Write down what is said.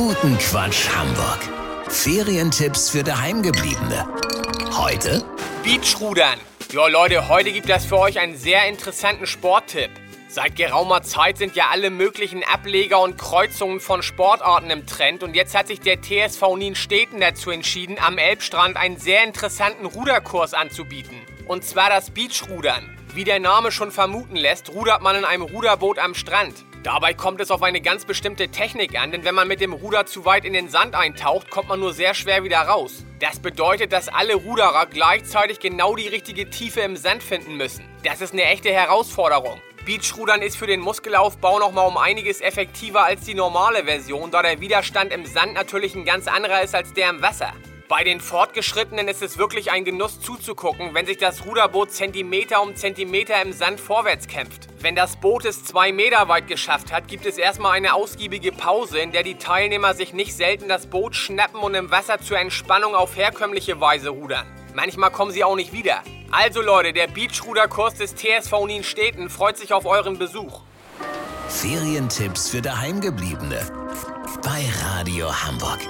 Guten Quatsch Hamburg. Ferientipps für Daheimgebliebene. Heute Beachrudern. Ja, Leute, heute gibt es für euch einen sehr interessanten Sporttipp. Seit geraumer Zeit sind ja alle möglichen Ableger und Kreuzungen von Sportarten im Trend und jetzt hat sich der TSV Nienstedten dazu entschieden, am Elbstrand einen sehr interessanten Ruderkurs anzubieten. Und zwar das Beachrudern. Wie der Name schon vermuten lässt, rudert man in einem Ruderboot am Strand. Dabei kommt es auf eine ganz bestimmte Technik an, denn wenn man mit dem Ruder zu weit in den Sand eintaucht, kommt man nur sehr schwer wieder raus. Das bedeutet, dass alle Ruderer gleichzeitig genau die richtige Tiefe im Sand finden müssen. Das ist eine echte Herausforderung. Beachrudern ist für den Muskelaufbau nochmal um einiges effektiver als die normale Version, da der Widerstand im Sand natürlich ein ganz anderer ist als der im Wasser. Bei den Fortgeschrittenen ist es wirklich ein Genuss zuzugucken, wenn sich das Ruderboot Zentimeter um Zentimeter im Sand vorwärts kämpft. Wenn das Boot es zwei Meter weit geschafft hat, gibt es erstmal eine ausgiebige Pause, in der die Teilnehmer sich nicht selten das Boot schnappen und im Wasser zur Entspannung auf herkömmliche Weise rudern. Manchmal kommen sie auch nicht wieder. Also Leute, der Beachruderkurs des TSV Nienstedten freut sich auf euren Besuch. Ferientipps für Daheimgebliebene. Bei Radio Hamburg.